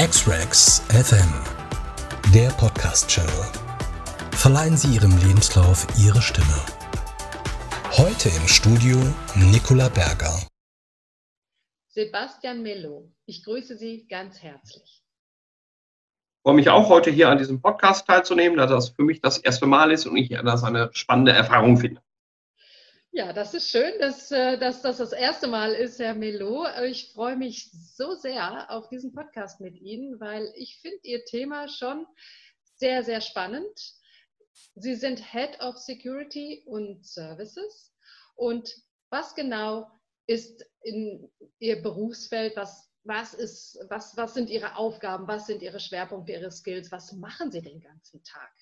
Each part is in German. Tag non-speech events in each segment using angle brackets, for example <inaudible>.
X-Rex FM, der Podcast-Channel. Verleihen Sie Ihrem Lebenslauf Ihre Stimme. Heute im Studio Nicola Berger. Sebastian Mello, ich grüße Sie ganz herzlich. Ich freue mich auch, heute hier an diesem Podcast teilzunehmen, da das für mich das erste Mal ist und ich das eine spannende Erfahrung finde. Ja, das ist schön, dass, äh, dass das das erste Mal ist, Herr Melo. Ich freue mich so sehr auf diesen Podcast mit Ihnen, weil ich finde Ihr Thema schon sehr, sehr spannend. Sie sind Head of Security und Services. Und was genau ist in Ihr Berufsfeld? Was, was, ist, was, was sind Ihre Aufgaben? Was sind Ihre Schwerpunkte, Ihre Skills? Was machen Sie den ganzen Tag?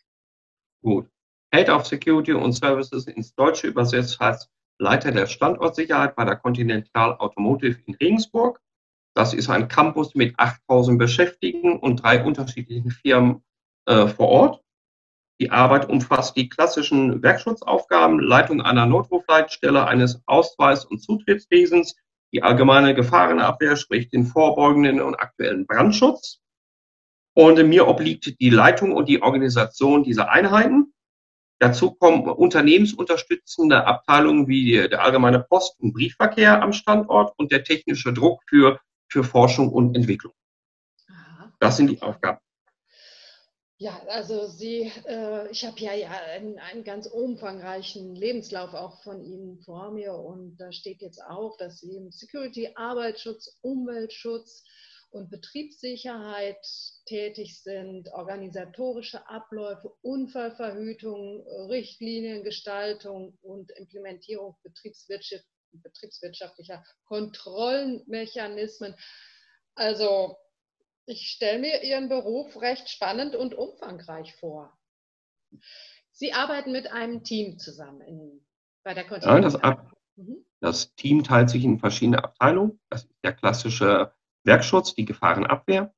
Gut. Head of Security und Services ins Deutsche übersetzt heißt Leiter der Standortsicherheit bei der Continental Automotive in Regensburg. Das ist ein Campus mit 8000 Beschäftigten und drei unterschiedlichen Firmen äh, vor Ort. Die Arbeit umfasst die klassischen Werkschutzaufgaben, Leitung einer Notrufleitstelle, eines Ausweis- und Zutrittswesens, die allgemeine Gefahrenabwehr, sprich den vorbeugenden und aktuellen Brandschutz. Und mir obliegt die Leitung und die Organisation dieser Einheiten. Dazu kommen unternehmensunterstützende Abteilungen wie der allgemeine Post- und Briefverkehr am Standort und der technische Druck für, für Forschung und Entwicklung. Das sind die Aufgaben. Ja, also Sie, äh, ich habe ja, ja einen, einen, ganz umfangreichen Lebenslauf auch von Ihnen vor mir und da steht jetzt auch, dass Sie im Security, Arbeitsschutz, Umweltschutz, und Betriebssicherheit tätig sind, organisatorische Abläufe, Unfallverhütung, Richtliniengestaltung und Implementierung betriebswirtschaft, betriebswirtschaftlicher Kontrollmechanismen. Also ich stelle mir Ihren Beruf recht spannend und umfangreich vor. Sie arbeiten mit einem Team zusammen in, bei der Kontinental. Ja, das, mhm. das Team teilt sich in verschiedene Abteilungen. Das ist der klassische Werkschutz, die Gefahrenabwehr.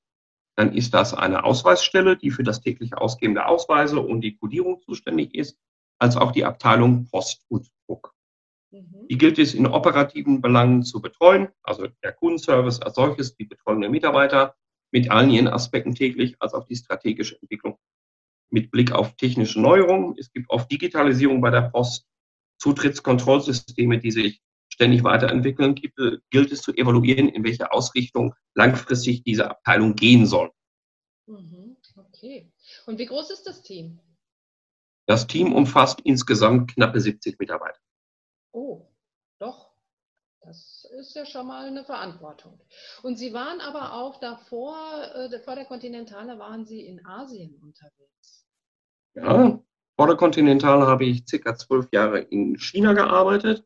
Dann ist das eine Ausweisstelle, die für das tägliche Ausgeben der Ausweise und die Kodierung zuständig ist, als auch die Abteilung Post und Druck. Mhm. Die gilt es in operativen Belangen zu betreuen, also der Kundenservice als solches, die betreuenden Mitarbeiter mit allen ihren Aspekten täglich, als auch die strategische Entwicklung. Mit Blick auf technische Neuerungen, es gibt oft Digitalisierung bei der Post, Zutrittskontrollsysteme, die sich ständig weiterentwickeln, gilt es zu evaluieren, in welche Ausrichtung langfristig diese Abteilung gehen soll. Mhm, okay. Und wie groß ist das Team? Das Team umfasst insgesamt knappe 70 Mitarbeiter. Oh, doch. Das ist ja schon mal eine Verantwortung. Und Sie waren aber auch davor, äh, vor der Kontinentale waren Sie in Asien unterwegs. Ja, vor der Kontinentale habe ich circa zwölf Jahre in China gearbeitet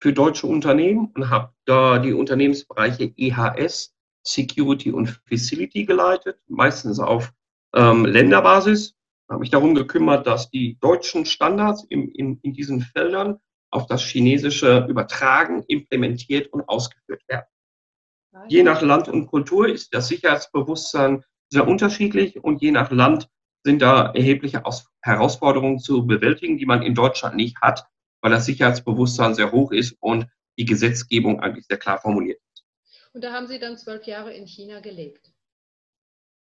für deutsche Unternehmen und habe da die Unternehmensbereiche EHS, Security und Facility geleitet, meistens auf ähm, Länderbasis. Habe mich darum gekümmert, dass die deutschen Standards im, in, in diesen Feldern auf das Chinesische übertragen, implementiert und ausgeführt werden. Je nach Land und Kultur ist das Sicherheitsbewusstsein sehr unterschiedlich und je nach Land sind da erhebliche Herausforderungen zu bewältigen, die man in Deutschland nicht hat, weil das Sicherheitsbewusstsein sehr hoch ist und die Gesetzgebung eigentlich sehr klar formuliert ist. Und da haben Sie dann zwölf Jahre in China gelebt.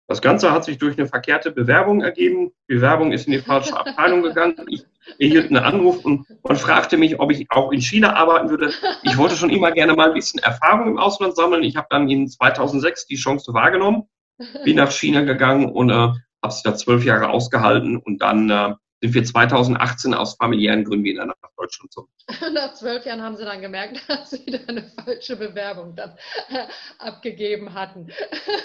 Das Ganze hat sich durch eine verkehrte Bewerbung ergeben. Die Bewerbung ist in die falsche Abteilung gegangen. Ich erhielt einen Anruf und man fragte mich, ob ich auch in China arbeiten würde. Ich wollte schon immer gerne mal ein bisschen Erfahrung im Ausland sammeln. Ich habe dann in 2006 die Chance wahrgenommen, bin nach China gegangen und äh, habe es da zwölf Jahre ausgehalten und dann äh, sind wir 2018 aus familiären Gründen wieder nach Deutschland zurück. <laughs> Nach zwölf Jahren haben Sie dann gemerkt, <laughs> dass Sie da eine falsche Bewerbung dann äh, abgegeben hatten.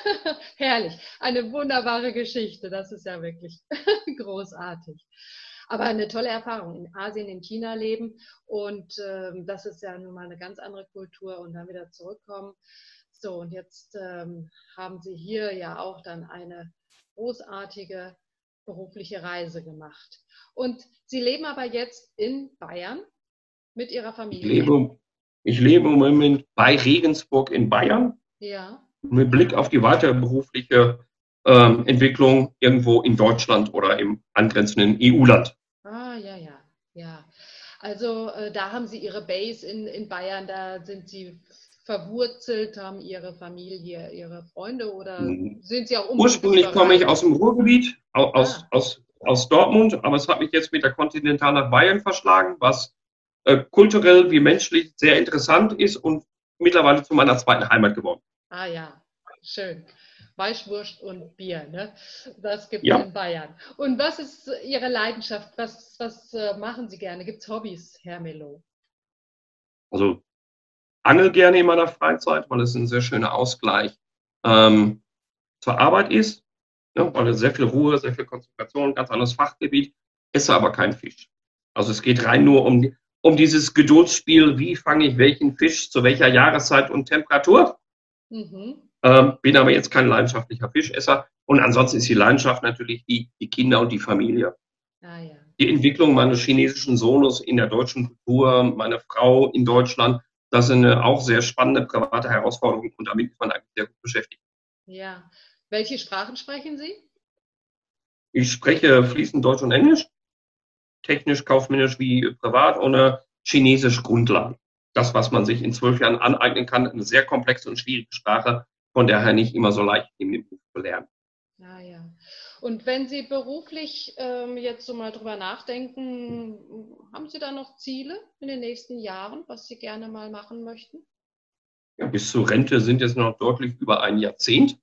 <laughs> Herrlich. Eine wunderbare Geschichte. Das ist ja wirklich großartig. Aber eine tolle Erfahrung. In Asien, in China leben. Und ähm, das ist ja nun mal eine ganz andere Kultur und dann wieder zurückkommen. So, und jetzt ähm, haben Sie hier ja auch dann eine großartige berufliche Reise gemacht. Und Sie leben aber jetzt in Bayern mit Ihrer Familie. Ich lebe, ich lebe im Moment bei Regensburg in Bayern. Ja. Mit Blick auf die weitere berufliche ähm, Entwicklung irgendwo in Deutschland oder im angrenzenden EU-Land. Ah, ja, ja, ja. Also äh, da haben Sie Ihre Base in, in Bayern, da sind Sie verwurzelt? Haben Ihre Familie, Ihre Freunde oder hm. sind Sie auch Ursprünglich komme ich aus dem Ruhrgebiet, aus, ah. aus, aus Dortmund, aber es hat mich jetzt mit der Kontinental nach Bayern verschlagen, was äh, kulturell wie menschlich sehr interessant ist und mittlerweile zu meiner zweiten Heimat geworden. Ah ja, schön. Weißwurst und Bier, ne? Das gibt es ja. in Bayern. Und was ist Ihre Leidenschaft? Was, was äh, machen Sie gerne? Gibt es Hobbys, Herr Melo? Also angel gerne in meiner Freizeit, weil es ein sehr schöner Ausgleich ähm, zur Arbeit ist, ne? weil es sehr viel Ruhe, sehr viel Konzentration, ganz anderes Fachgebiet, esse aber keinen Fisch. Also es geht rein nur um, um dieses Geduldsspiel, wie fange ich welchen Fisch zu welcher Jahreszeit und Temperatur. Mhm. Ähm, bin aber jetzt kein leidenschaftlicher Fischesser. Und ansonsten ist die Leidenschaft natürlich die, die Kinder und die Familie. Ah, ja. Die Entwicklung meines chinesischen Sohnes in der deutschen Kultur, meine Frau in Deutschland, das sind auch sehr spannende private Herausforderungen und damit ist man eigentlich sehr gut beschäftigt. Ja. Welche Sprachen sprechen Sie? Ich spreche fließend Deutsch und Englisch technisch, kaufmännisch wie privat, ohne chinesisch Grundlagen. Das, was man sich in zwölf Jahren aneignen kann, eine sehr komplexe und schwierige Sprache, von daher nicht immer so leicht in dem Buch zu lernen. Ja, ja. Und wenn Sie beruflich ähm, jetzt so mal drüber nachdenken, haben Sie da noch Ziele in den nächsten Jahren, was Sie gerne mal machen möchten? Ja, bis zur Rente sind jetzt noch deutlich über ein Jahrzehnt.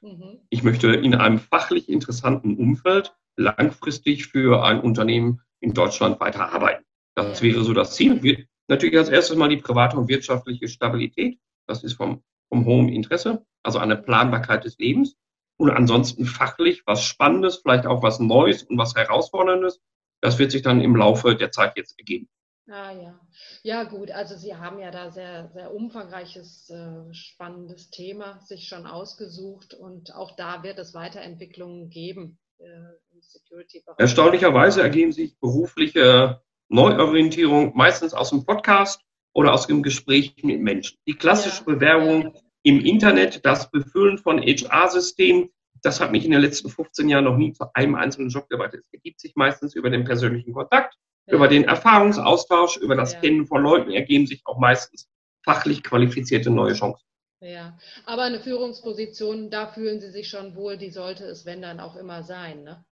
Mhm. Ich möchte in einem fachlich interessanten Umfeld langfristig für ein Unternehmen in Deutschland weiter arbeiten. Das wäre so das Ziel. Wir, natürlich als erstes mal die private und wirtschaftliche Stabilität. Das ist vom, vom hohen Interesse, also eine Planbarkeit des Lebens. Und ansonsten fachlich was Spannendes, vielleicht auch was Neues und was Herausforderndes. Das wird sich dann im Laufe der Zeit jetzt ergeben. Ah ja, ja gut, also Sie haben ja da sehr, sehr umfangreiches, äh, spannendes Thema sich schon ausgesucht und auch da wird es Weiterentwicklungen geben. Äh, Security-Bereich? Erstaunlicherweise ergeben sich berufliche Neuorientierung meistens aus dem Podcast oder aus dem Gespräch mit Menschen. Die klassische ja. Bewerbung im Internet, das Befüllen von HR-Systemen, das hat mich in den letzten 15 Jahren noch nie zu einem einzelnen Job gewartet. Es ergibt sich meistens über den persönlichen Kontakt, ja. über den Erfahrungsaustausch, über das ja. Kennen von Leuten ergeben sich auch meistens fachlich qualifizierte neue Chancen. Ja, aber eine Führungsposition, da fühlen Sie sich schon wohl, die sollte es, wenn dann auch immer sein, ne?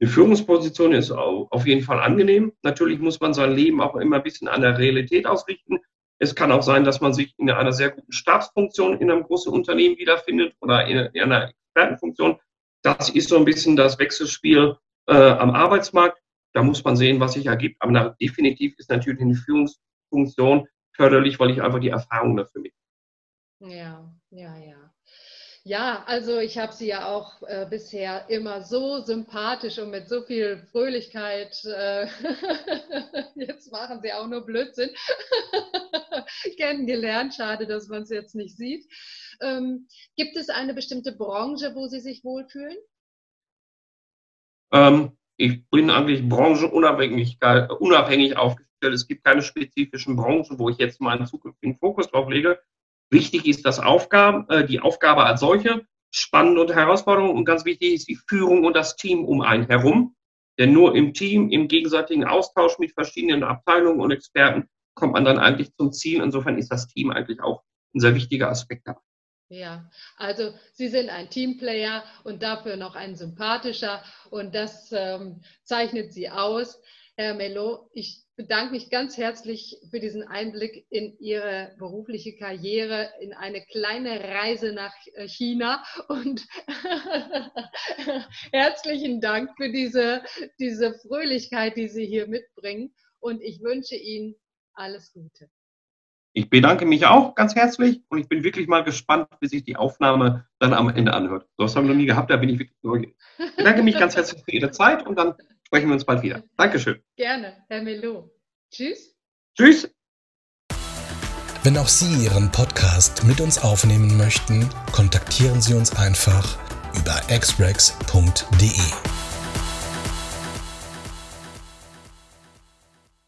Eine Führungsposition ist auf jeden Fall angenehm. Natürlich muss man sein Leben auch immer ein bisschen an der Realität ausrichten. Es kann auch sein, dass man sich in einer sehr guten Stabsfunktion in einem großen Unternehmen wiederfindet oder in einer Expertenfunktion. Das ist so ein bisschen das Wechselspiel äh, am Arbeitsmarkt. Da muss man sehen, was sich ergibt. Aber definitiv ist natürlich eine Führungsfunktion förderlich, weil ich einfach die Erfahrung dafür mit. Ja, ja, ja. Ja, also ich habe sie ja auch äh, bisher immer so sympathisch und mit so viel Fröhlichkeit. Äh, <laughs> jetzt machen sie auch nur Blödsinn. <laughs> <laughs> Kennengelernt. Schade, dass man es jetzt nicht sieht. Ähm, gibt es eine bestimmte Branche, wo Sie sich wohlfühlen? Ähm, ich bin eigentlich branchenunabhängig unabhängig aufgestellt. Es gibt keine spezifischen Branchen, wo ich jetzt meinen zukünftigen Fokus drauf lege. Wichtig ist das Aufgaben, äh, die Aufgabe als solche, spannend und Herausforderung und ganz wichtig ist die Führung und das Team um einen herum. Denn nur im Team, im gegenseitigen Austausch mit verschiedenen Abteilungen und Experten kommt man dann eigentlich zum Ziel. Insofern ist das Team eigentlich auch ein sehr wichtiger Aspekt dabei. Ja, also Sie sind ein Teamplayer und dafür noch ein sympathischer und das ähm, zeichnet Sie aus. Herr Melo, ich bedanke mich ganz herzlich für diesen Einblick in Ihre berufliche Karriere, in eine kleine Reise nach äh, China und <laughs> herzlichen Dank für diese, diese Fröhlichkeit, die Sie hier mitbringen und ich wünsche Ihnen alles Gute. Ich bedanke mich auch ganz herzlich und ich bin wirklich mal gespannt, wie sich die Aufnahme dann am Ende anhört. So was haben wir noch nie gehabt, da bin ich wirklich neugierig. Ich bedanke mich ganz herzlich für Ihre Zeit und dann sprechen wir uns bald wieder. Dankeschön. Gerne, Herr Melo. Tschüss. Tschüss. Wenn auch Sie Ihren Podcast mit uns aufnehmen möchten, kontaktieren Sie uns einfach über xrex.de.